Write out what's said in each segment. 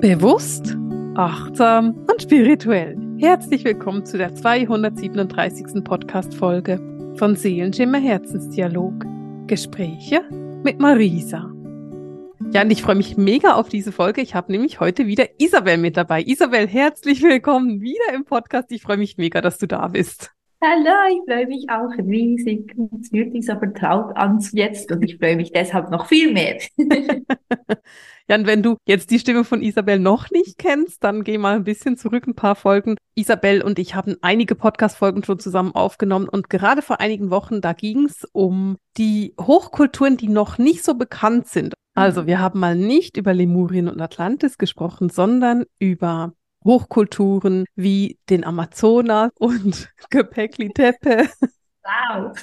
Bewusst, achtsam und spirituell. Herzlich willkommen zu der 237. Podcast-Folge von Seelenschimmer Herzensdialog. Gespräche mit Marisa. Ja, und ich freue mich mega auf diese Folge. Ich habe nämlich heute wieder Isabel mit dabei. Isabel, herzlich willkommen wieder im Podcast. Ich freue mich mega, dass du da bist. Hallo, ich freue mich auch riesig. Es fühlt sich so vertraut an jetzt und ich freue mich deshalb noch viel mehr. ja, und wenn du jetzt die Stimme von Isabel noch nicht kennst, dann geh mal ein bisschen zurück, ein paar Folgen. Isabel und ich haben einige Podcast-Folgen schon zusammen aufgenommen und gerade vor einigen Wochen, da ging es um die Hochkulturen, die noch nicht so bekannt sind. Also wir haben mal nicht über Lemurien und Atlantis gesprochen, sondern über Hochkulturen wie den Amazonas und Göbekli Tepe. Wow.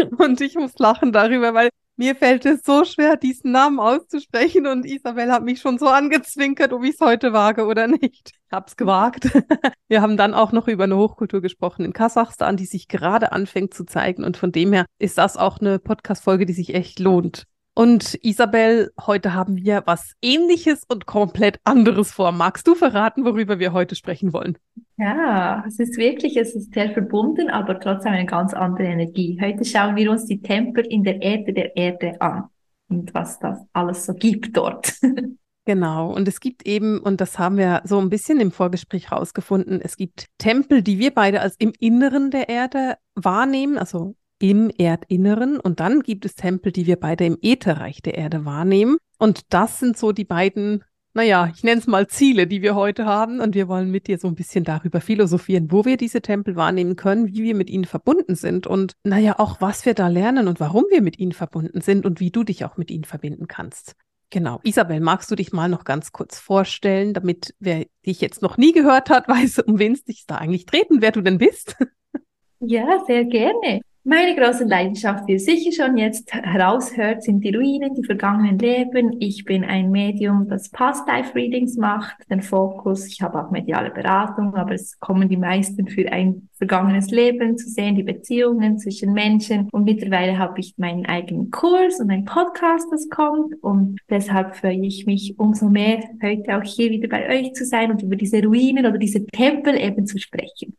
und ich muss lachen darüber, weil mir fällt es so schwer, diesen Namen auszusprechen und Isabel hat mich schon so angezwinkert, ob ich es heute wage oder nicht. Ich habe es gewagt. Wir haben dann auch noch über eine Hochkultur gesprochen in Kasachstan, die sich gerade anfängt zu zeigen und von dem her ist das auch eine Podcast-Folge, die sich echt lohnt. Und Isabel, heute haben wir was ähnliches und komplett anderes vor. Magst du verraten, worüber wir heute sprechen wollen? Ja, es ist wirklich, es ist sehr verbunden, aber trotzdem eine ganz andere Energie. Heute schauen wir uns die Tempel in der Erde der Erde an und was das alles so gibt dort. Genau, und es gibt eben, und das haben wir so ein bisschen im Vorgespräch rausgefunden, es gibt Tempel, die wir beide als im Inneren der Erde wahrnehmen, also im Erdinneren und dann gibt es Tempel, die wir beide im Ätherreich der Erde wahrnehmen. Und das sind so die beiden, naja, ich nenne es mal Ziele, die wir heute haben. Und wir wollen mit dir so ein bisschen darüber philosophieren, wo wir diese Tempel wahrnehmen können, wie wir mit ihnen verbunden sind und naja, auch was wir da lernen und warum wir mit ihnen verbunden sind und wie du dich auch mit ihnen verbinden kannst. Genau. Isabel, magst du dich mal noch ganz kurz vorstellen, damit wer dich jetzt noch nie gehört hat, weiß, um wen es dich da eigentlich treten, wer du denn bist? Ja, sehr gerne. Meine große Leidenschaft, wie ihr sicher schon jetzt heraushört, sind die Ruinen, die vergangenen Leben. Ich bin ein Medium, das Past-Life-Readings macht, den Fokus. Ich habe auch mediale Beratung, aber es kommen die meisten für ein vergangenes Leben zu sehen, die Beziehungen zwischen Menschen. Und mittlerweile habe ich meinen eigenen Kurs und einen Podcast, das kommt. Und deshalb freue ich mich umso mehr, heute auch hier wieder bei euch zu sein und über diese Ruinen oder diese Tempel eben zu sprechen.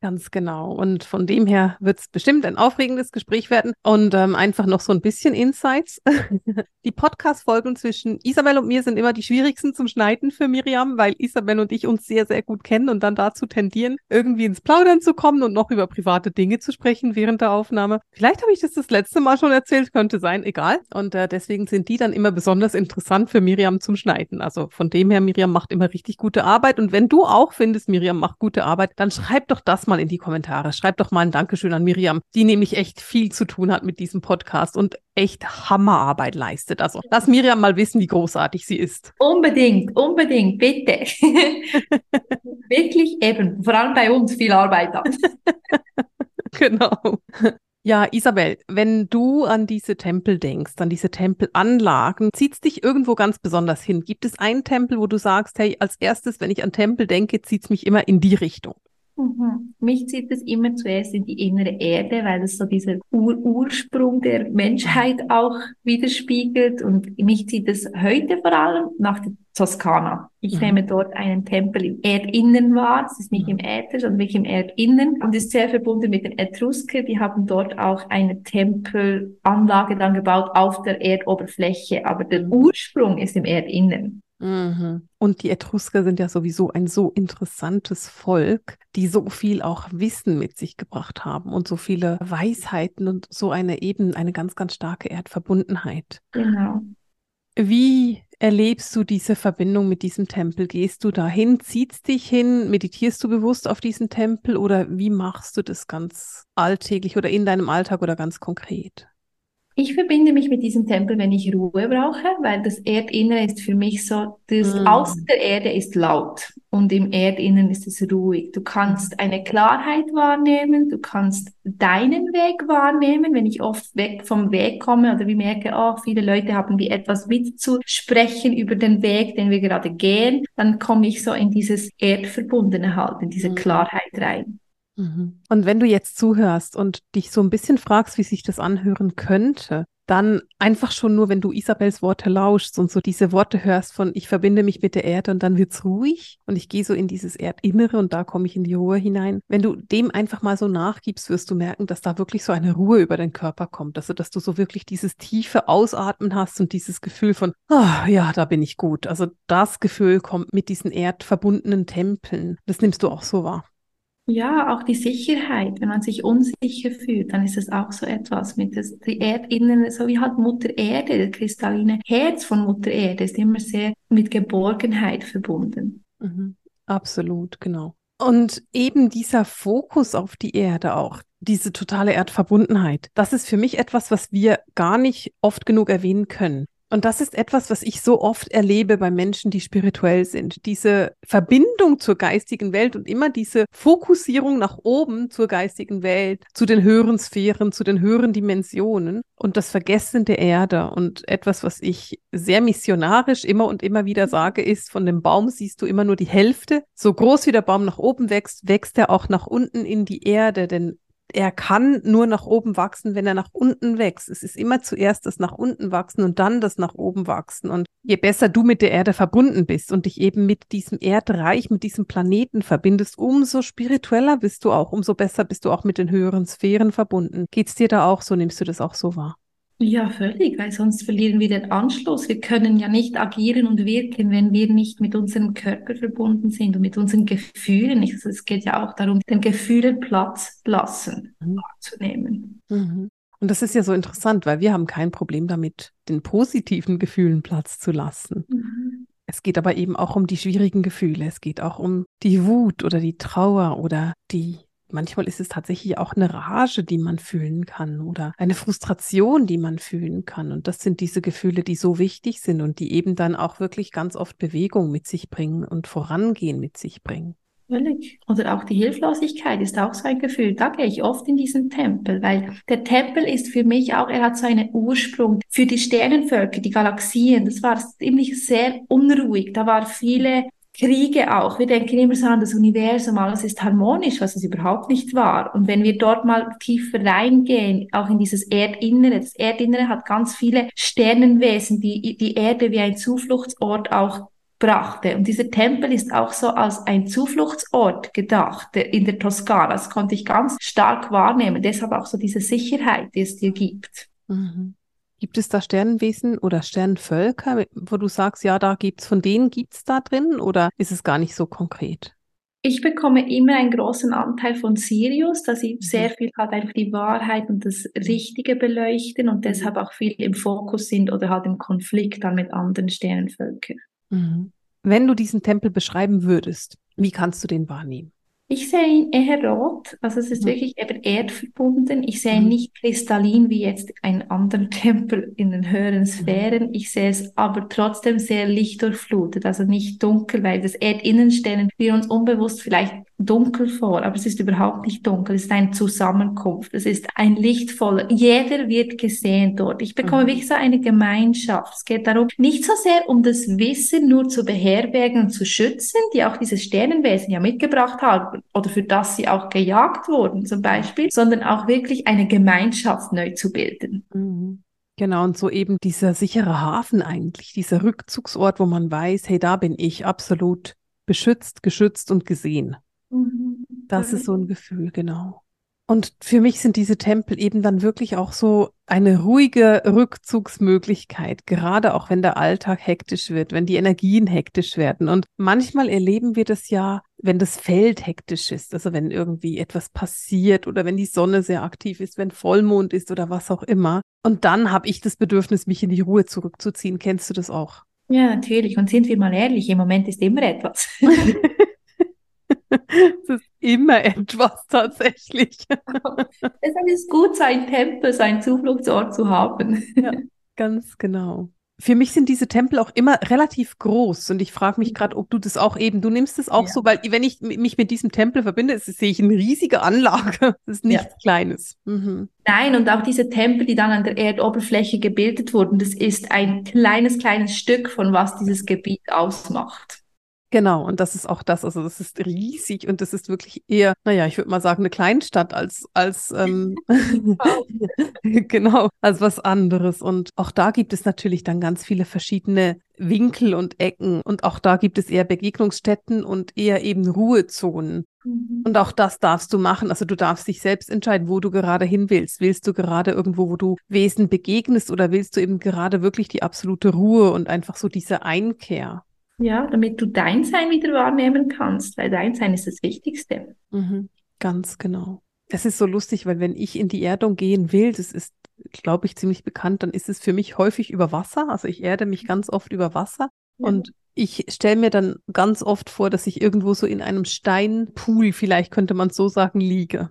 Ganz genau. Und von dem her wird es bestimmt ein aufregendes Gespräch werden und ähm, einfach noch so ein bisschen Insights. die Podcast-Folgen zwischen Isabel und mir sind immer die schwierigsten zum Schneiden für Miriam, weil Isabel und ich uns sehr, sehr gut kennen und dann dazu tendieren, irgendwie ins Plaudern zu kommen und noch über private Dinge zu sprechen während der Aufnahme. Vielleicht habe ich das das letzte Mal schon erzählt, könnte sein, egal. Und äh, deswegen sind die dann immer besonders interessant für Miriam zum Schneiden. Also von dem her, Miriam macht immer richtig gute Arbeit. Und wenn du auch findest, Miriam macht gute Arbeit, dann schreib doch das mal in die Kommentare. Schreibt doch mal ein Dankeschön an Miriam, die nämlich echt viel zu tun hat mit diesem Podcast und echt Hammerarbeit leistet. Also lass Miriam mal wissen, wie großartig sie ist. Unbedingt, unbedingt, bitte. Wirklich eben, vor allem bei uns viel Arbeit hat. genau. Ja, Isabel, wenn du an diese Tempel denkst, an diese Tempelanlagen, zieht es dich irgendwo ganz besonders hin? Gibt es einen Tempel, wo du sagst, hey, als erstes, wenn ich an Tempel denke, zieht es mich immer in die Richtung? Mhm. Mich zieht es immer zuerst in die innere Erde, weil es so dieser Ur Ursprung der Menschheit auch widerspiegelt. Und mich zieht es heute vor allem nach der Toskana. Ich mhm. nehme dort einen Tempel im Erdinnen wahr. Es ist nicht im Äther, sondern wirklich im Erdinnen. Und ist sehr verbunden mit den Etrusker. Die haben dort auch eine Tempelanlage dann gebaut auf der Erdoberfläche. Aber der mhm. Ursprung ist im Erdinnen. Mhm. Und die Etrusker sind ja sowieso ein so interessantes Volk, die so viel auch Wissen mit sich gebracht haben und so viele Weisheiten und so eine eben eine ganz, ganz starke Erdverbundenheit. Genau. Wie erlebst du diese Verbindung mit diesem Tempel? Gehst du dahin, ziehst dich hin, meditierst du bewusst auf diesen Tempel oder wie machst du das ganz alltäglich oder in deinem Alltag oder ganz konkret? Ich verbinde mich mit diesem Tempel, wenn ich Ruhe brauche, weil das Erdinnere ist für mich so, das mm. Außen der Erde ist laut und im Erdinnen ist es ruhig. Du kannst eine Klarheit wahrnehmen, du kannst deinen Weg wahrnehmen, wenn ich oft weg vom Weg komme oder wie merke, oh, viele Leute haben wie etwas mitzusprechen über den Weg, den wir gerade gehen, dann komme ich so in dieses Erdverbundene halt, in diese mm. Klarheit rein. Mhm. Und wenn du jetzt zuhörst und dich so ein bisschen fragst, wie sich das anhören könnte, dann einfach schon nur, wenn du Isabels Worte lauschst und so diese Worte hörst von ich verbinde mich mit der Erde und dann wird's ruhig und ich gehe so in dieses Erdinnere und da komme ich in die Ruhe hinein. Wenn du dem einfach mal so nachgibst, wirst du merken, dass da wirklich so eine Ruhe über den Körper kommt. Also, dass du so wirklich dieses tiefe Ausatmen hast und dieses Gefühl von, oh, ja, da bin ich gut. Also das Gefühl kommt mit diesen erdverbundenen Tempeln. Das nimmst du auch so wahr. Ja, auch die Sicherheit. Wenn man sich unsicher fühlt, dann ist es auch so etwas mit das, die Erdinnere, so wie halt Mutter Erde, das kristalline Herz von Mutter Erde ist immer sehr mit Geborgenheit verbunden. Mhm. Absolut, genau. Und eben dieser Fokus auf die Erde auch, diese totale Erdverbundenheit, das ist für mich etwas, was wir gar nicht oft genug erwähnen können. Und das ist etwas, was ich so oft erlebe bei Menschen, die spirituell sind. Diese Verbindung zur geistigen Welt und immer diese Fokussierung nach oben zur geistigen Welt, zu den höheren Sphären, zu den höheren Dimensionen und das Vergessen der Erde. Und etwas, was ich sehr missionarisch immer und immer wieder sage, ist, von dem Baum siehst du immer nur die Hälfte. So groß wie der Baum nach oben wächst, wächst er auch nach unten in die Erde, denn er kann nur nach oben wachsen, wenn er nach unten wächst. Es ist immer zuerst das nach unten wachsen und dann das nach oben wachsen. Und je besser du mit der Erde verbunden bist und dich eben mit diesem Erdreich, mit diesem Planeten verbindest, umso spiritueller bist du auch, umso besser bist du auch mit den höheren Sphären verbunden. Geht's dir da auch so? Nimmst du das auch so wahr? Ja, völlig, weil sonst verlieren wir den Anschluss. Wir können ja nicht agieren und wirken, wenn wir nicht mit unserem Körper verbunden sind und mit unseren Gefühlen. Also es geht ja auch darum, den Gefühlen Platz lassen, mhm. wahrzunehmen. Mhm. Und das ist ja so interessant, weil wir haben kein Problem damit, den positiven Gefühlen Platz zu lassen. Mhm. Es geht aber eben auch um die schwierigen Gefühle. Es geht auch um die Wut oder die Trauer oder die Manchmal ist es tatsächlich auch eine Rage, die man fühlen kann oder eine Frustration, die man fühlen kann. Und das sind diese Gefühle, die so wichtig sind und die eben dann auch wirklich ganz oft Bewegung mit sich bringen und Vorangehen mit sich bringen. Völlig. Oder auch die Hilflosigkeit ist auch so ein Gefühl. Da gehe ich oft in diesen Tempel, weil der Tempel ist für mich auch, er hat so einen Ursprung. Für die Sternenvölker, die Galaxien, das war ziemlich sehr unruhig. Da war viele Kriege auch. Wir denken immer so an das Universum, alles ist harmonisch, was es überhaupt nicht war. Und wenn wir dort mal tiefer reingehen, auch in dieses Erdinnere, das Erdinnere hat ganz viele Sternenwesen, die die Erde wie ein Zufluchtsort auch brachte. Und dieser Tempel ist auch so als ein Zufluchtsort gedacht in der Toskana. Das konnte ich ganz stark wahrnehmen. Deshalb auch so diese Sicherheit, die es dir gibt. Mhm. Gibt es da Sternenwesen oder Sternenvölker, wo du sagst, ja, da gibt's, von denen gibt's da drin oder ist es gar nicht so konkret? Ich bekomme immer einen großen Anteil von Sirius, dass ich mhm. sehr viel halt einfach die Wahrheit und das Richtige beleuchten und deshalb auch viel im Fokus sind oder halt im Konflikt dann mit anderen Sternenvölkern. Mhm. Wenn du diesen Tempel beschreiben würdest, wie kannst du den wahrnehmen? Ich sehe ihn eher rot, also es ist mhm. wirklich eben erdverbunden. Ich sehe ihn mhm. nicht kristallin wie jetzt ein anderer Tempel in den höheren mhm. Sphären. Ich sehe es aber trotzdem sehr lichtdurchflutet, also nicht dunkel, weil das Erdinnen stellen wir uns unbewusst vielleicht dunkel vor, aber es ist überhaupt nicht dunkel. Es ist eine Zusammenkunft. Es ist ein lichtvoller. Jeder wird gesehen dort. Ich bekomme mhm. wirklich so eine Gemeinschaft. Es geht darum, nicht so sehr um das Wissen nur zu beherbergen und zu schützen, die auch dieses Sternenwesen ja mitgebracht haben oder für das sie auch gejagt wurden zum Beispiel, sondern auch wirklich eine Gemeinschaft neu zu bilden. Mhm. Genau, und so eben dieser sichere Hafen eigentlich, dieser Rückzugsort, wo man weiß, hey, da bin ich absolut beschützt, geschützt und gesehen. Mhm. Das ist so ein Gefühl, genau. Und für mich sind diese Tempel eben dann wirklich auch so eine ruhige Rückzugsmöglichkeit, gerade auch wenn der Alltag hektisch wird, wenn die Energien hektisch werden. Und manchmal erleben wir das ja, wenn das Feld hektisch ist, also wenn irgendwie etwas passiert oder wenn die Sonne sehr aktiv ist, wenn Vollmond ist oder was auch immer. Und dann habe ich das Bedürfnis, mich in die Ruhe zurückzuziehen. Kennst du das auch? Ja, natürlich. Und sind wir mal ehrlich, im Moment ist immer etwas. es ist immer etwas tatsächlich. Deshalb ist es gut, seinen Tempel, seinen Zufluchtsort zu haben. Ja, ganz genau. Für mich sind diese Tempel auch immer relativ groß und ich frage mich gerade, ob du das auch eben, du nimmst es auch ja. so, weil wenn ich mich mit diesem Tempel verbinde, sehe ich eine riesige Anlage. Das ist nichts ja. Kleines. Mhm. Nein, und auch diese Tempel, die dann an der Erdoberfläche gebildet wurden, das ist ein kleines, kleines Stück von was dieses Gebiet ausmacht. Genau, und das ist auch das, also das ist riesig und das ist wirklich eher, naja, ich würde mal sagen, eine Kleinstadt als, als ähm, genau, als was anderes. Und auch da gibt es natürlich dann ganz viele verschiedene Winkel und Ecken. Und auch da gibt es eher Begegnungsstätten und eher eben Ruhezonen. Mhm. Und auch das darfst du machen. Also du darfst dich selbst entscheiden, wo du gerade hin willst. Willst du gerade irgendwo, wo du Wesen begegnest oder willst du eben gerade wirklich die absolute Ruhe und einfach so diese Einkehr? Ja, damit du dein Sein wieder wahrnehmen kannst, weil dein Sein ist das Wichtigste. Mhm, ganz genau. Das ist so lustig, weil wenn ich in die Erdung gehen will, das ist, glaube ich, ziemlich bekannt, dann ist es für mich häufig über Wasser. Also ich erde mich ganz oft über Wasser. Ja. Und ich stelle mir dann ganz oft vor, dass ich irgendwo so in einem Steinpool, vielleicht könnte man so sagen, liege.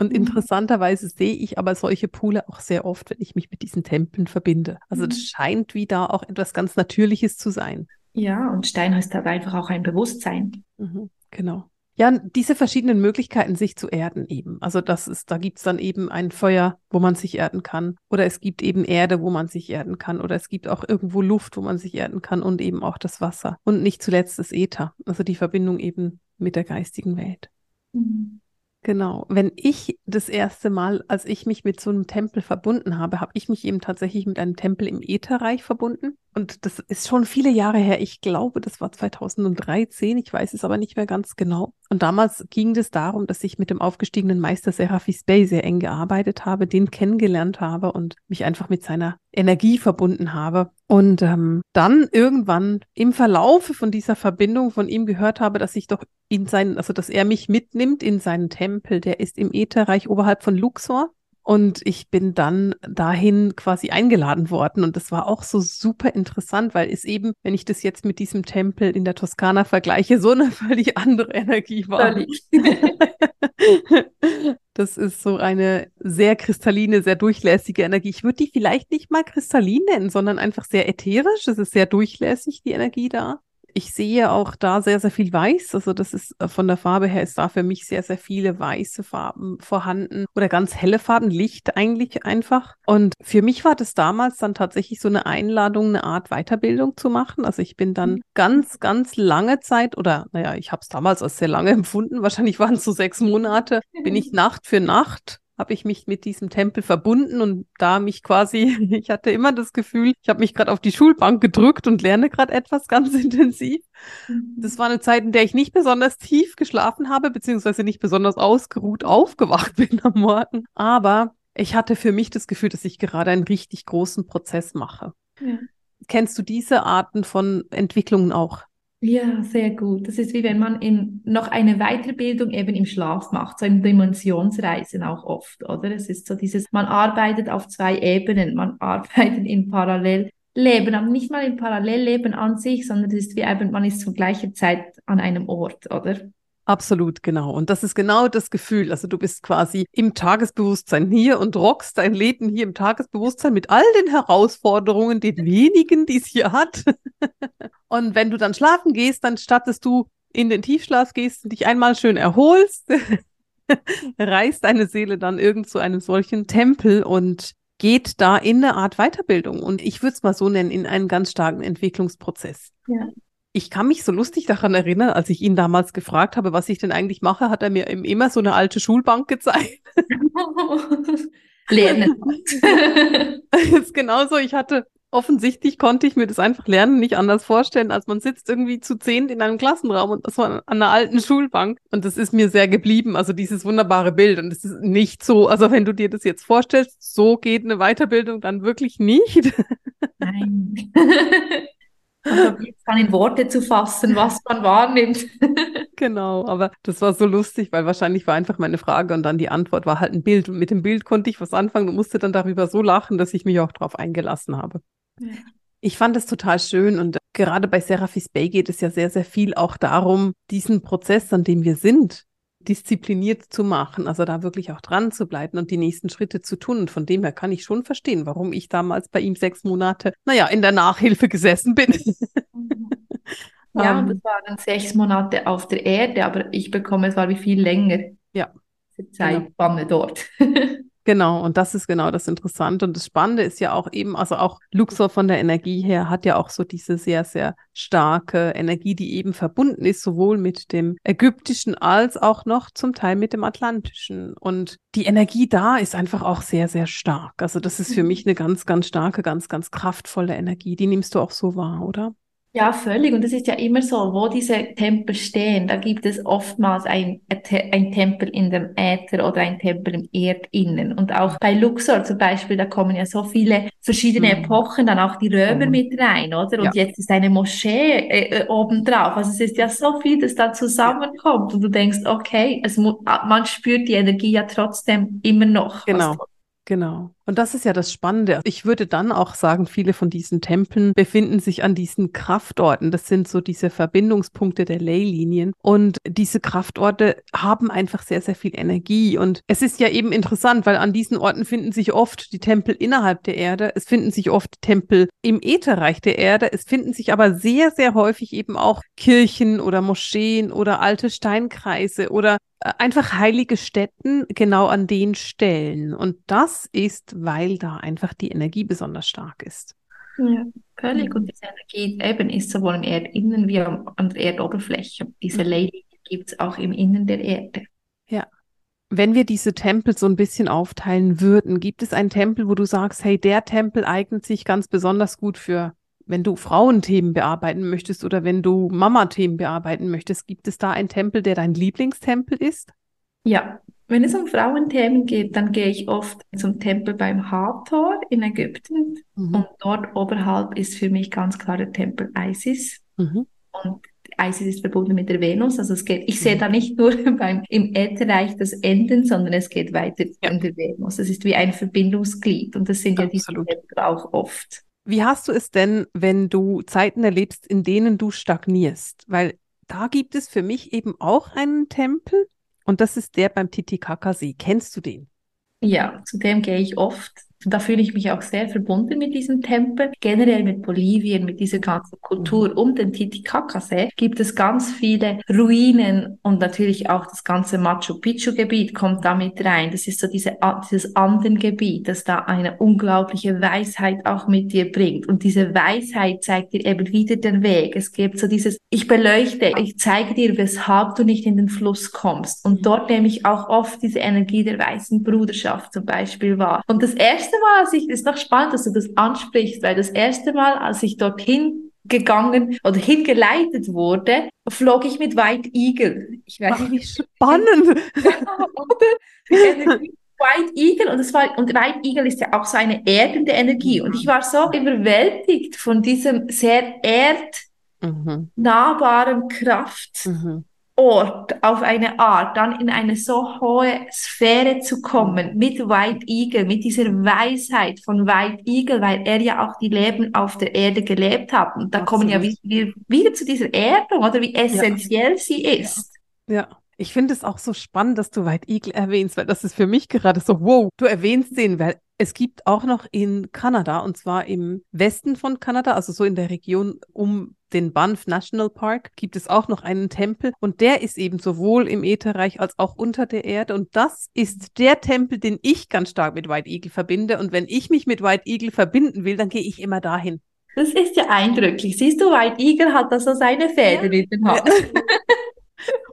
Und mhm. interessanterweise sehe ich aber solche Poole auch sehr oft, wenn ich mich mit diesen Tempeln verbinde. Also das mhm. scheint wie da auch etwas ganz Natürliches zu sein. Ja, und Stein heißt halt einfach auch ein Bewusstsein. Mhm, genau. Ja, diese verschiedenen Möglichkeiten, sich zu erden eben. Also das ist, da gibt's dann eben ein Feuer, wo man sich erden kann. Oder es gibt eben Erde, wo man sich erden kann. Oder es gibt auch irgendwo Luft, wo man sich erden kann und eben auch das Wasser. Und nicht zuletzt das Äther, also die Verbindung eben mit der geistigen Welt. Mhm. Genau. Wenn ich das erste Mal, als ich mich mit so einem Tempel verbunden habe, habe ich mich eben tatsächlich mit einem Tempel im Ätherreich verbunden. Und das ist schon viele Jahre her. Ich glaube, das war 2013. Ich weiß es aber nicht mehr ganz genau. Und damals ging es darum, dass ich mit dem aufgestiegenen Meister Seraphis Bey sehr eng gearbeitet habe, den kennengelernt habe und mich einfach mit seiner Energie verbunden habe. Und ähm, dann irgendwann im Verlaufe von dieser Verbindung von ihm gehört habe, dass ich doch in seinen, also dass er mich mitnimmt in seinen Tempel. Der ist im Ätherreich oberhalb von Luxor. Und ich bin dann dahin quasi eingeladen worden. Und das war auch so super interessant, weil es eben, wenn ich das jetzt mit diesem Tempel in der Toskana vergleiche, so eine völlig andere Energie war. das ist so eine sehr kristalline, sehr durchlässige Energie. Ich würde die vielleicht nicht mal kristallin nennen, sondern einfach sehr ätherisch. Es ist sehr durchlässig, die Energie da ich sehe auch da sehr, sehr viel Weiß. Also das ist äh, von der Farbe her ist da für mich sehr, sehr viele weiße Farben vorhanden oder ganz helle Farben, Licht eigentlich einfach. Und für mich war das damals dann tatsächlich so eine Einladung, eine Art Weiterbildung zu machen. Also ich bin dann mhm. ganz, ganz lange Zeit oder naja, ich habe es damals als sehr lange empfunden. Wahrscheinlich waren es so sechs Monate, bin ich Nacht für Nacht habe ich mich mit diesem Tempel verbunden und da mich quasi, ich hatte immer das Gefühl, ich habe mich gerade auf die Schulbank gedrückt und lerne gerade etwas ganz intensiv. Mhm. Das war eine Zeit, in der ich nicht besonders tief geschlafen habe, beziehungsweise nicht besonders ausgeruht aufgewacht bin am Morgen. Aber ich hatte für mich das Gefühl, dass ich gerade einen richtig großen Prozess mache. Ja. Kennst du diese Arten von Entwicklungen auch? Ja, sehr gut. Das ist wie wenn man in, noch eine Weiterbildung eben im Schlaf macht, so in Dimensionsreisen auch oft, oder? Es ist so dieses, man arbeitet auf zwei Ebenen, man arbeitet in Parallelleben, aber nicht mal im Parallelleben an sich, sondern es ist wie eben, man ist zur gleichen Zeit an einem Ort, oder? Absolut, genau. Und das ist genau das Gefühl. Also du bist quasi im Tagesbewusstsein hier und rockst dein Leben hier im Tagesbewusstsein mit all den Herausforderungen, den wenigen, die es hier hat. Und wenn du dann schlafen gehst, dann stattest du in den Tiefschlaf gehst und dich einmal schön erholst, reist deine Seele dann irgend zu einem solchen Tempel und geht da in eine Art Weiterbildung. Und ich würde es mal so nennen, in einen ganz starken Entwicklungsprozess. Ja. Ich kann mich so lustig daran erinnern, als ich ihn damals gefragt habe, was ich denn eigentlich mache, hat er mir immer so eine alte Schulbank gezeigt. Lernen. ist genauso. Ich hatte offensichtlich konnte ich mir das einfach lernen, nicht anders vorstellen, als man sitzt irgendwie zu zehn in einem Klassenraum und das war an einer alten Schulbank. Und das ist mir sehr geblieben, also dieses wunderbare Bild. Und es ist nicht so, also wenn du dir das jetzt vorstellst, so geht eine Weiterbildung dann wirklich nicht. Nein. Jetzt dann in Worte zu fassen, was man wahrnimmt. genau, aber das war so lustig, weil wahrscheinlich war einfach meine Frage und dann die Antwort war halt ein Bild. Und mit dem Bild konnte ich was anfangen und musste dann darüber so lachen, dass ich mich auch darauf eingelassen habe. Ich fand es total schön und gerade bei Seraphis Bay geht es ja sehr, sehr viel auch darum, diesen Prozess, an dem wir sind, diszipliniert zu machen, also da wirklich auch dran zu bleiben und die nächsten Schritte zu tun. Und von dem her kann ich schon verstehen, warum ich damals bei ihm sechs Monate, naja, in der Nachhilfe gesessen bin. ja, und ähm. das waren sechs Monate auf der Erde, aber ich bekomme es war wie viel länger. Ja. Die Zeitspanne genau. dort. Genau, und das ist genau das Interessante. Und das Spannende ist ja auch eben, also auch Luxor von der Energie her hat ja auch so diese sehr, sehr starke Energie, die eben verbunden ist, sowohl mit dem ägyptischen als auch noch zum Teil mit dem atlantischen. Und die Energie da ist einfach auch sehr, sehr stark. Also das ist für mhm. mich eine ganz, ganz starke, ganz, ganz kraftvolle Energie. Die nimmst du auch so wahr, oder? Ja, völlig. Und es ist ja immer so, wo diese Tempel stehen, da gibt es oftmals ein, ein Tempel in dem Äther oder ein Tempel im Erdinnen. Und auch bei Luxor zum Beispiel, da kommen ja so viele verschiedene mhm. Epochen, dann auch die Römer mhm. mit rein, oder? Und ja. jetzt ist eine Moschee äh, äh, obendrauf. Also es ist ja so viel, das da zusammenkommt. Und du denkst, okay, es man spürt die Energie ja trotzdem immer noch. Genau. Genau. Und das ist ja das Spannende. Ich würde dann auch sagen, viele von diesen Tempeln befinden sich an diesen Kraftorten. Das sind so diese Verbindungspunkte der Leylinien. Und diese Kraftorte haben einfach sehr, sehr viel Energie. Und es ist ja eben interessant, weil an diesen Orten finden sich oft die Tempel innerhalb der Erde. Es finden sich oft Tempel im Ätherreich der Erde. Es finden sich aber sehr, sehr häufig eben auch Kirchen oder Moscheen oder alte Steinkreise oder äh, einfach heilige Stätten genau an den Stellen. Und das ist, weil da einfach die Energie besonders stark ist. Ja, völlig. Mhm. Und diese Energie eben ist sowohl im Erdinnen wie an der Erdoberfläche. Diese mhm. Lady gibt es auch im Innen der Erde. Ja. Wenn wir diese Tempel so ein bisschen aufteilen würden, gibt es einen Tempel, wo du sagst, hey, der Tempel eignet sich ganz besonders gut für wenn du Frauenthemen bearbeiten möchtest oder wenn du Mama-Themen bearbeiten möchtest, gibt es da einen Tempel, der dein Lieblingstempel ist? Ja, wenn es um Frauenthemen geht, dann gehe ich oft zum Tempel beim Hathor in Ägypten mhm. und dort oberhalb ist für mich ganz klar der Tempel Isis. Mhm. Und Isis ist verbunden mit der Venus, also es geht, ich sehe mhm. da nicht nur beim, im Ätherreich das Enden, sondern es geht weiter ja. in der Venus. Es ist wie ein Verbindungsglied und das sind Absolut. ja diese Tempel auch oft. Wie hast du es denn, wenn du Zeiten erlebst, in denen du stagnierst? Weil da gibt es für mich eben auch einen Tempel und das ist der beim Titicacasee. Kennst du den? Ja, zu dem gehe ich oft. Da fühle ich mich auch sehr verbunden mit diesem Tempel. Generell mit Bolivien, mit dieser ganzen Kultur mhm. um den Titicacasee gibt es ganz viele Ruinen und natürlich auch das ganze Machu Picchu Gebiet kommt da mit rein. Das ist so diese, dieses Andengebiet, das da eine unglaubliche Weisheit auch mit dir bringt. Und diese Weisheit zeigt dir eben wieder den Weg. Es gibt so dieses, ich beleuchte, ich zeige dir, weshalb du nicht in den Fluss kommst. Und dort nehme ich auch oft diese Energie der weißen Bruderschaft zum Beispiel wahr. Und das erste erste Mal, als ich, ist noch spannend, dass du das ansprichst, weil das erste Mal, als ich dorthin gegangen oder hingeleitet wurde, flog ich mit White Eagle. Ich weiß Ach, wie spannend. White Eagle und es war und White Eagle ist ja auch so eine erdende Energie und ich war so überwältigt von diesem sehr erdnahbaren mhm. Kraft. Mhm. Ort auf eine Art, dann in eine so hohe Sphäre zu kommen mit White Eagle, mit dieser Weisheit von White Eagle, weil er ja auch die Leben auf der Erde gelebt hat. Und da Absolut. kommen ja wir wieder zu dieser Erdung, oder wie essentiell ja. sie ist. Ja. ja. Ich finde es auch so spannend, dass du White Eagle erwähnst, weil das ist für mich gerade so, wow, du erwähnst den, weil es gibt auch noch in Kanada, und zwar im Westen von Kanada, also so in der Region um den Banff National Park, gibt es auch noch einen Tempel und der ist eben sowohl im Ätherreich als auch unter der Erde. Und das ist der Tempel, den ich ganz stark mit White Eagle verbinde. Und wenn ich mich mit White Eagle verbinden will, dann gehe ich immer dahin. Das ist ja eindrücklich. Siehst du, White Eagle hat da so seine Fäden ja. in den Hand.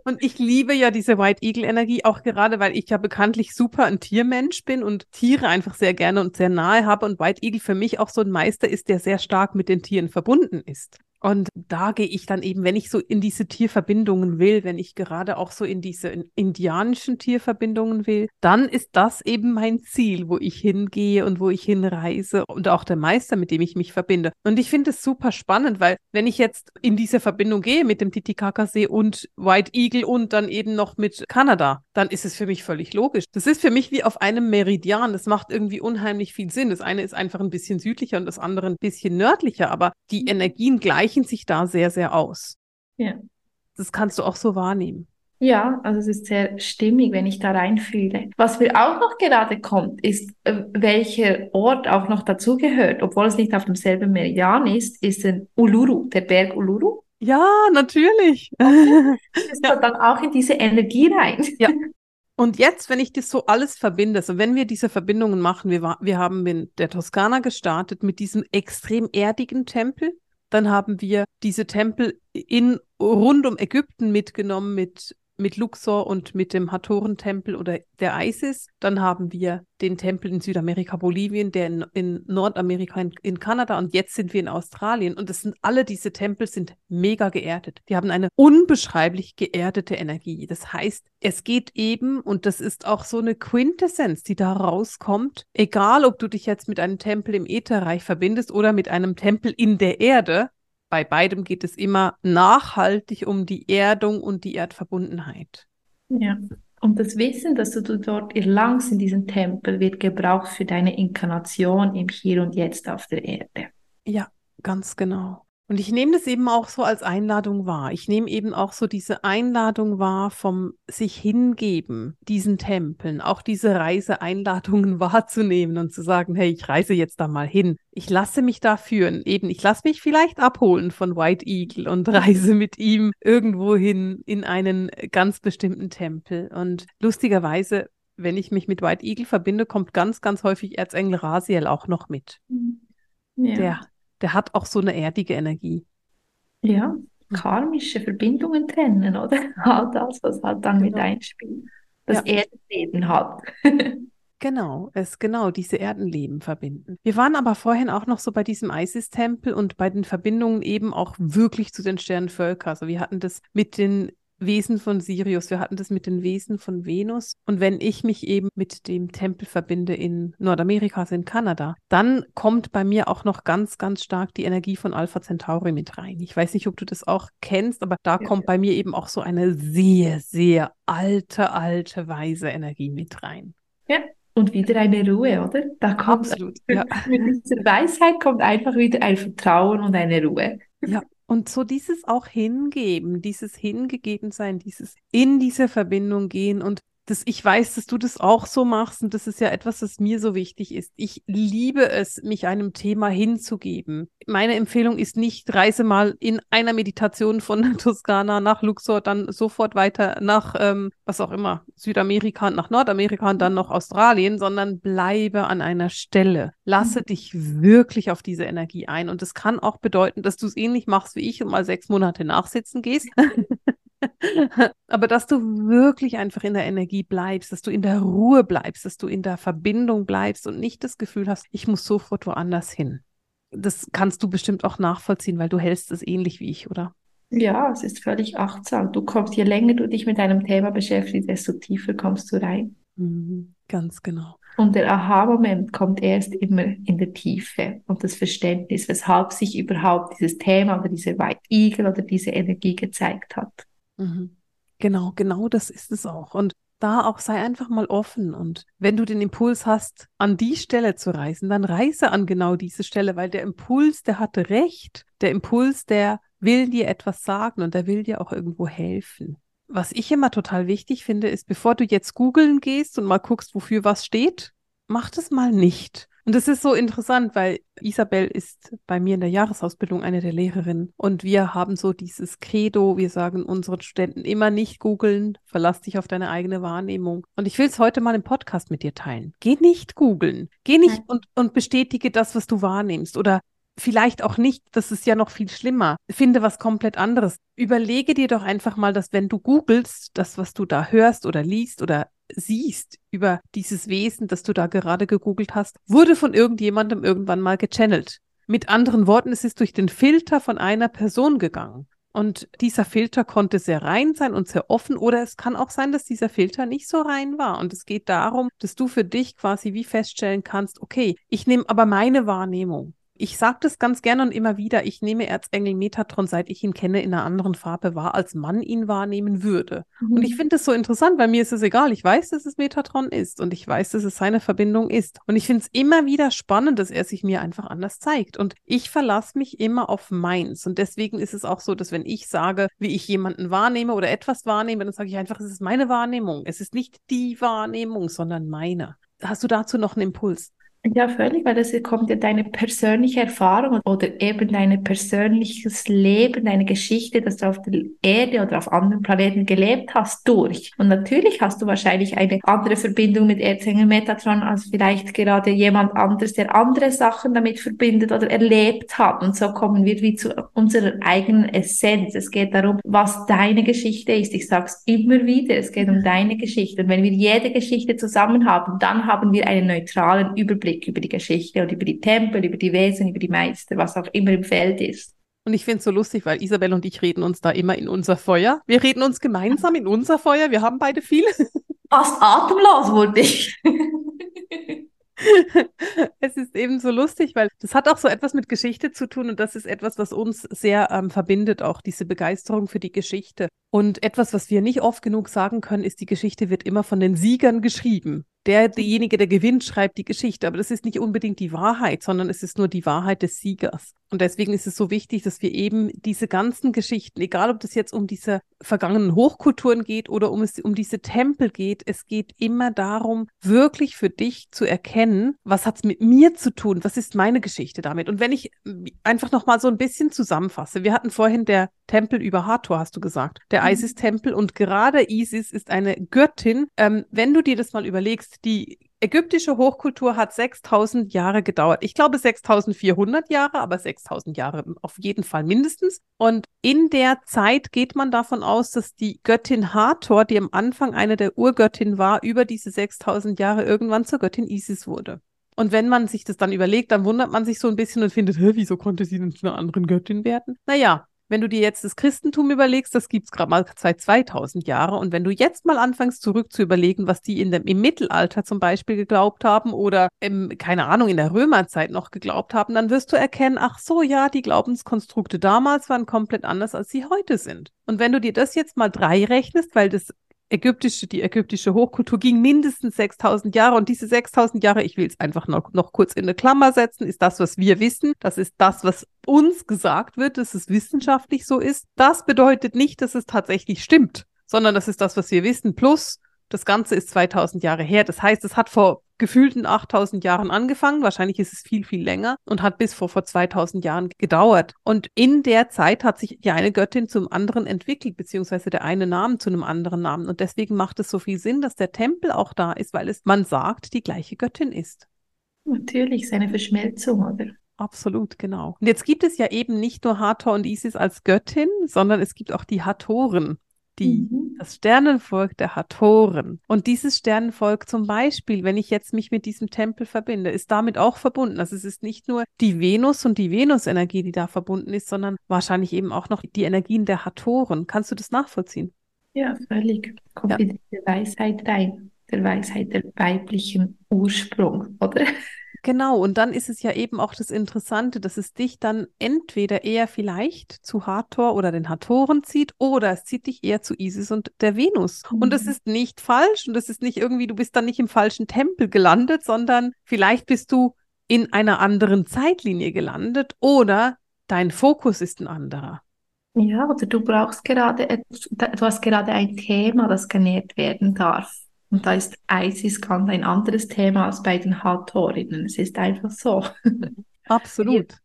Und ich liebe ja diese White Eagle Energie, auch gerade weil ich ja bekanntlich super ein Tiermensch bin und Tiere einfach sehr gerne und sehr nahe habe und White Eagle für mich auch so ein Meister ist, der sehr stark mit den Tieren verbunden ist. Und da gehe ich dann eben, wenn ich so in diese Tierverbindungen will, wenn ich gerade auch so in diese indianischen Tierverbindungen will, dann ist das eben mein Ziel, wo ich hingehe und wo ich hinreise und auch der Meister, mit dem ich mich verbinde. Und ich finde es super spannend, weil wenn ich jetzt in diese Verbindung gehe mit dem Titicacasee und White Eagle und dann eben noch mit Kanada, dann ist es für mich völlig logisch. Das ist für mich wie auf einem Meridian. Das macht irgendwie unheimlich viel Sinn. Das eine ist einfach ein bisschen südlicher und das andere ein bisschen nördlicher, aber die mhm. Energien gleich gleichen sich da sehr, sehr aus. Ja. Das kannst du auch so wahrnehmen. Ja, also es ist sehr stimmig, wenn ich da reinfühle. Was mir auch noch gerade kommt, ist, äh, welcher Ort auch noch dazugehört, obwohl es nicht auf demselben Meridian ist, ist ein Uluru, der Berg Uluru. Ja, natürlich. Okay. Ist ja. dann auch in diese Energie rein. Ja, Und jetzt, wenn ich das so alles verbinde, also wenn wir diese Verbindungen machen, wir, wir haben in der Toskana gestartet mit diesem extrem erdigen Tempel, dann haben wir diese Tempel in rund um Ägypten mitgenommen mit mit Luxor und mit dem Hatorentempel oder der Isis. Dann haben wir den Tempel in Südamerika, Bolivien, der in, in Nordamerika, in, in, Kanada und jetzt sind wir in Australien. Und das sind alle diese Tempel sind mega geerdet. Die haben eine unbeschreiblich geerdete Energie. Das heißt, es geht eben, und das ist auch so eine Quintessenz, die da rauskommt, egal ob du dich jetzt mit einem Tempel im Ätherreich verbindest oder mit einem Tempel in der Erde, bei beidem geht es immer nachhaltig um die Erdung und die Erdverbundenheit. Ja. Und das Wissen, dass du dort erlangst in diesem Tempel, wird gebraucht für deine Inkarnation im Hier und Jetzt auf der Erde. Ja, ganz genau. Und ich nehme das eben auch so als Einladung wahr. Ich nehme eben auch so diese Einladung wahr vom sich hingeben, diesen Tempeln, auch diese Reiseeinladungen wahrzunehmen und zu sagen, hey, ich reise jetzt da mal hin. Ich lasse mich da führen. Eben, ich lasse mich vielleicht abholen von White Eagle und reise mit ihm irgendwo hin in einen ganz bestimmten Tempel. Und lustigerweise wenn ich mich mit White Eagle verbinde, kommt ganz, ganz häufig Erzengel Rasiel auch noch mit. Mhm. Ja. Der der hat auch so eine erdige Energie. Ja, karmische Verbindungen trennen, oder? All das, was halt dann genau. mit einspielt. Das ja. Erdenleben hat. Genau, es genau diese Erdenleben verbinden. Wir waren aber vorhin auch noch so bei diesem Isis-Tempel und bei den Verbindungen eben auch wirklich zu den Sternenvölkern. Also wir hatten das mit den Wesen von Sirius, wir hatten das mit den Wesen von Venus. Und wenn ich mich eben mit dem Tempel verbinde in Nordamerika, also in Kanada, dann kommt bei mir auch noch ganz, ganz stark die Energie von Alpha Centauri mit rein. Ich weiß nicht, ob du das auch kennst, aber da ja, kommt ja. bei mir eben auch so eine sehr, sehr alte, alte, weise Energie mit rein. Ja, und wieder eine Ruhe, oder? Da kommt Absolut, ja. mit dieser Weisheit kommt einfach wieder ein Vertrauen und eine Ruhe. Ja, und so dieses auch hingeben, dieses hingegeben sein, dieses in diese Verbindung gehen und das, ich weiß, dass du das auch so machst und das ist ja etwas, was mir so wichtig ist. Ich liebe es, mich einem Thema hinzugeben. Meine Empfehlung ist nicht, reise mal in einer Meditation von Toskana nach Luxor, dann sofort weiter nach, ähm, was auch immer, Südamerika und nach Nordamerika und dann noch Australien, sondern bleibe an einer Stelle. Lasse mhm. dich wirklich auf diese Energie ein. Und das kann auch bedeuten, dass du es ähnlich machst wie ich und mal sechs Monate nachsitzen gehst. Aber dass du wirklich einfach in der Energie bleibst, dass du in der Ruhe bleibst, dass du in der Verbindung bleibst und nicht das Gefühl hast, ich muss sofort woanders hin. Das kannst du bestimmt auch nachvollziehen, weil du hältst es ähnlich wie ich, oder? Ja, es ist völlig achtsam. Du kommst, je länger du dich mit einem Thema beschäftigst, desto tiefer kommst du rein. Mhm, ganz genau. Und der Aha-Moment kommt erst immer in der Tiefe und das Verständnis, weshalb sich überhaupt dieses Thema oder diese White Eagle oder diese Energie gezeigt hat. Mhm. Genau, genau das ist es auch. Und da auch sei einfach mal offen. Und wenn du den Impuls hast, an die Stelle zu reisen, dann reise an genau diese Stelle, weil der Impuls, der hatte recht. Der Impuls, der will dir etwas sagen und der will dir auch irgendwo helfen. Was ich immer total wichtig finde, ist, bevor du jetzt googeln gehst und mal guckst, wofür was steht, mach das mal nicht. Und das ist so interessant, weil Isabel ist bei mir in der Jahresausbildung eine der Lehrerinnen und wir haben so dieses Credo, wir sagen unseren Studenten immer nicht googeln, verlass dich auf deine eigene Wahrnehmung. Und ich will es heute mal im Podcast mit dir teilen. Geh nicht googeln. Geh nicht und, und bestätige das, was du wahrnimmst oder vielleicht auch nicht, das ist ja noch viel schlimmer. Finde was komplett anderes. Überlege dir doch einfach mal, dass wenn du googelst, das, was du da hörst oder liest oder siehst über dieses Wesen, das du da gerade gegoogelt hast, wurde von irgendjemandem irgendwann mal gechannelt. Mit anderen Worten, es ist durch den Filter von einer Person gegangen. Und dieser Filter konnte sehr rein sein und sehr offen, oder es kann auch sein, dass dieser Filter nicht so rein war. Und es geht darum, dass du für dich quasi wie feststellen kannst, okay, ich nehme aber meine Wahrnehmung ich sage das ganz gerne und immer wieder, ich nehme Erzengel Metatron, seit ich ihn kenne, in einer anderen Farbe wahr, als man ihn wahrnehmen würde. Mhm. Und ich finde das so interessant, weil mir ist es egal. Ich weiß, dass es Metatron ist und ich weiß, dass es seine Verbindung ist. Und ich finde es immer wieder spannend, dass er sich mir einfach anders zeigt. Und ich verlasse mich immer auf meins. Und deswegen ist es auch so, dass wenn ich sage, wie ich jemanden wahrnehme oder etwas wahrnehme, dann sage ich einfach, es ist meine Wahrnehmung. Es ist nicht die Wahrnehmung, sondern meine. Hast du dazu noch einen Impuls? Ja, völlig, weil das kommt ja deine persönliche Erfahrung oder eben dein persönliches Leben, deine Geschichte, dass du auf der Erde oder auf anderen Planeten gelebt hast, durch. Und natürlich hast du wahrscheinlich eine andere Verbindung mit Erzengel Metatron als vielleicht gerade jemand anderes, der andere Sachen damit verbindet oder erlebt hat. Und so kommen wir wie zu unserer eigenen Essenz. Es geht darum, was deine Geschichte ist. Ich sag's immer wieder, es geht um deine Geschichte. Und wenn wir jede Geschichte zusammen haben, dann haben wir einen neutralen Überblick Überblick über die Geschichte und über die Tempel, über die Wesen, über die Meister, was auch immer im Feld ist. Und ich finde es so lustig, weil Isabel und ich reden uns da immer in unser Feuer. Wir reden uns gemeinsam in unser Feuer. Wir haben beide viel. Fast atemlos wurde ich. es ist eben so lustig, weil das hat auch so etwas mit Geschichte zu tun und das ist etwas, was uns sehr ähm, verbindet, auch diese Begeisterung für die Geschichte. Und etwas, was wir nicht oft genug sagen können, ist, die Geschichte wird immer von den Siegern geschrieben der, derjenige, der gewinnt, schreibt die Geschichte. Aber das ist nicht unbedingt die Wahrheit, sondern es ist nur die Wahrheit des Siegers. Und deswegen ist es so wichtig, dass wir eben diese ganzen Geschichten, egal ob das jetzt um diese vergangenen Hochkulturen geht oder um es um diese Tempel geht, es geht immer darum, wirklich für dich zu erkennen, was hat es mit mir zu tun, was ist meine Geschichte damit. Und wenn ich einfach noch mal so ein bisschen zusammenfasse, wir hatten vorhin der Tempel über Hathor, hast du gesagt, der mhm. Isis-Tempel und gerade Isis ist eine Göttin. Ähm, wenn du dir das mal überlegst, die ägyptische Hochkultur hat 6000 Jahre gedauert. Ich glaube 6400 Jahre, aber 6000 Jahre auf jeden Fall mindestens. Und in der Zeit geht man davon aus, dass die Göttin Hathor, die am Anfang eine der Urgöttinnen war, über diese 6000 Jahre irgendwann zur Göttin Isis wurde. Und wenn man sich das dann überlegt, dann wundert man sich so ein bisschen und findet, wieso konnte sie denn zu einer anderen Göttin werden? Naja, wenn du dir jetzt das Christentum überlegst, das gibt es gerade mal seit 2000 Jahren. Und wenn du jetzt mal anfängst, zurück zu überlegen, was die in dem, im Mittelalter zum Beispiel geglaubt haben oder im, keine Ahnung, in der Römerzeit noch geglaubt haben, dann wirst du erkennen, ach so, ja, die Glaubenskonstrukte damals waren komplett anders, als sie heute sind. Und wenn du dir das jetzt mal drei rechnest, weil das ägyptische, die ägyptische Hochkultur ging mindestens 6000 Jahre und diese 6000 Jahre, ich will es einfach noch, noch kurz in eine Klammer setzen, ist das, was wir wissen. Das ist das, was uns gesagt wird, dass es wissenschaftlich so ist. Das bedeutet nicht, dass es tatsächlich stimmt, sondern das ist das, was wir wissen. Plus, das Ganze ist 2000 Jahre her. Das heißt, es hat vor gefühlten 8000 Jahren angefangen. Wahrscheinlich ist es viel, viel länger und hat bis vor, vor 2000 Jahren gedauert. Und in der Zeit hat sich die eine Göttin zum anderen entwickelt, beziehungsweise der eine Namen zu einem anderen Namen. Und deswegen macht es so viel Sinn, dass der Tempel auch da ist, weil es, man sagt, die gleiche Göttin ist. Natürlich, seine Verschmelzung, oder? Absolut, genau. Und jetzt gibt es ja eben nicht nur Hathor und Isis als Göttin, sondern es gibt auch die Hatoren die, mhm. das Sternenvolk der Hatoren. Und dieses Sternenvolk zum Beispiel, wenn ich jetzt mich mit diesem Tempel verbinde, ist damit auch verbunden. Also es ist nicht nur die Venus und die Venusenergie, die da verbunden ist, sondern wahrscheinlich eben auch noch die Energien der Hatoren. Kannst du das nachvollziehen? Ja, völlig. Kommt ja. wieder die Weisheit rein, der Weisheit der weiblichen Ursprung, oder? Genau, und dann ist es ja eben auch das Interessante, dass es dich dann entweder eher vielleicht zu Hathor oder den Hatoren zieht oder es zieht dich eher zu Isis und der Venus. Mhm. Und das mhm. ist nicht falsch und das ist nicht irgendwie, du bist dann nicht im falschen Tempel gelandet, sondern vielleicht bist du in einer anderen Zeitlinie gelandet oder dein Fokus ist ein anderer. Ja, oder du brauchst gerade, du hast gerade ein Thema, das genährt werden darf. Und da ist ISIS ganz ein anderes Thema als bei den Hatorinnen. Es ist einfach so. Absolut.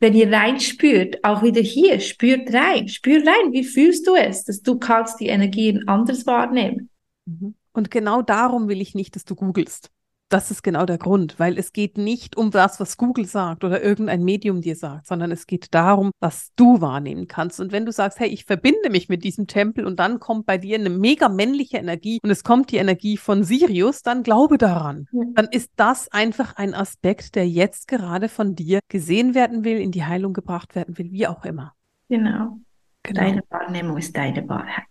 Wenn ihr, wenn ihr reinspürt, auch wieder hier, spürt rein, spür rein, wie fühlst du es, dass du kannst die Energien anders wahrnehmen. Mhm. Und genau darum will ich nicht, dass du googelst das ist genau der Grund, weil es geht nicht um das, was Google sagt oder irgendein Medium dir sagt, sondern es geht darum, was du wahrnehmen kannst. Und wenn du sagst, hey, ich verbinde mich mit diesem Tempel und dann kommt bei dir eine mega männliche Energie und es kommt die Energie von Sirius, dann glaube daran. Ja. Dann ist das einfach ein Aspekt, der jetzt gerade von dir gesehen werden will, in die Heilung gebracht werden will, wie auch immer. Genau. genau. Deine Wahrnehmung ist deine Wahrheit.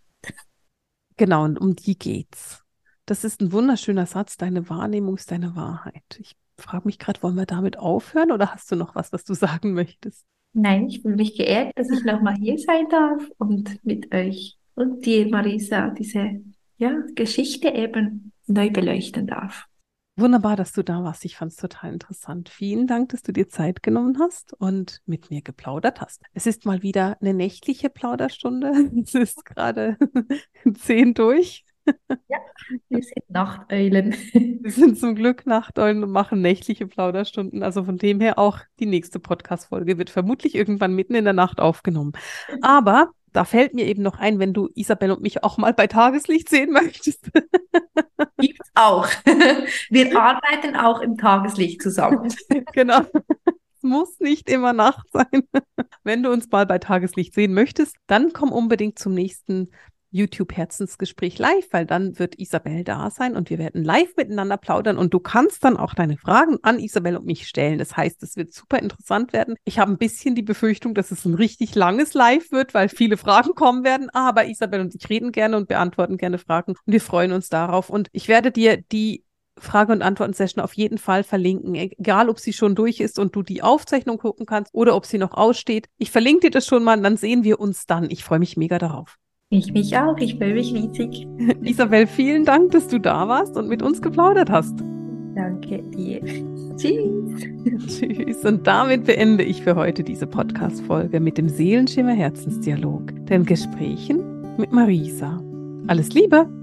Genau, und um die geht's. Das ist ein wunderschöner Satz. Deine Wahrnehmung ist deine Wahrheit. Ich frage mich gerade, wollen wir damit aufhören oder hast du noch was, was du sagen möchtest? Nein, ich fühle mich geehrt, dass ich nochmal hier sein darf und mit euch und dir, Marisa, diese ja, Geschichte eben neu beleuchten darf. Wunderbar, dass du da warst. Ich fand es total interessant. Vielen Dank, dass du dir Zeit genommen hast und mit mir geplaudert hast. Es ist mal wieder eine nächtliche Plauderstunde. Es ist gerade zehn durch. Ja, wir sind Nachteulen. Wir sind zum Glück Nachteulen und machen nächtliche Plauderstunden. Also von dem her auch die nächste Podcast-Folge wird vermutlich irgendwann mitten in der Nacht aufgenommen. Aber da fällt mir eben noch ein, wenn du Isabel und mich auch mal bei Tageslicht sehen möchtest. Gibt's auch. Wir arbeiten auch im Tageslicht zusammen. genau. Es muss nicht immer Nacht sein. Wenn du uns mal bei Tageslicht sehen möchtest, dann komm unbedingt zum nächsten YouTube Herzensgespräch live, weil dann wird Isabel da sein und wir werden live miteinander plaudern und du kannst dann auch deine Fragen an Isabel und mich stellen. Das heißt, es wird super interessant werden. Ich habe ein bisschen die Befürchtung, dass es ein richtig langes Live wird, weil viele Fragen kommen werden, aber Isabel und ich reden gerne und beantworten gerne Fragen und wir freuen uns darauf und ich werde dir die Frage- und Antworten-Session auf jeden Fall verlinken, egal ob sie schon durch ist und du die Aufzeichnung gucken kannst oder ob sie noch aussteht. Ich verlinke dir das schon mal, dann sehen wir uns dann. Ich freue mich mega darauf. Ich mich auch, ich freue mich riesig. Isabel, vielen Dank, dass du da warst und mit uns geplaudert hast. Danke dir. Tschüss. Tschüss. Und damit beende ich für heute diese Podcast-Folge mit dem Seelenschimmer Herzensdialog, den Gesprächen mit Marisa. Alles Liebe!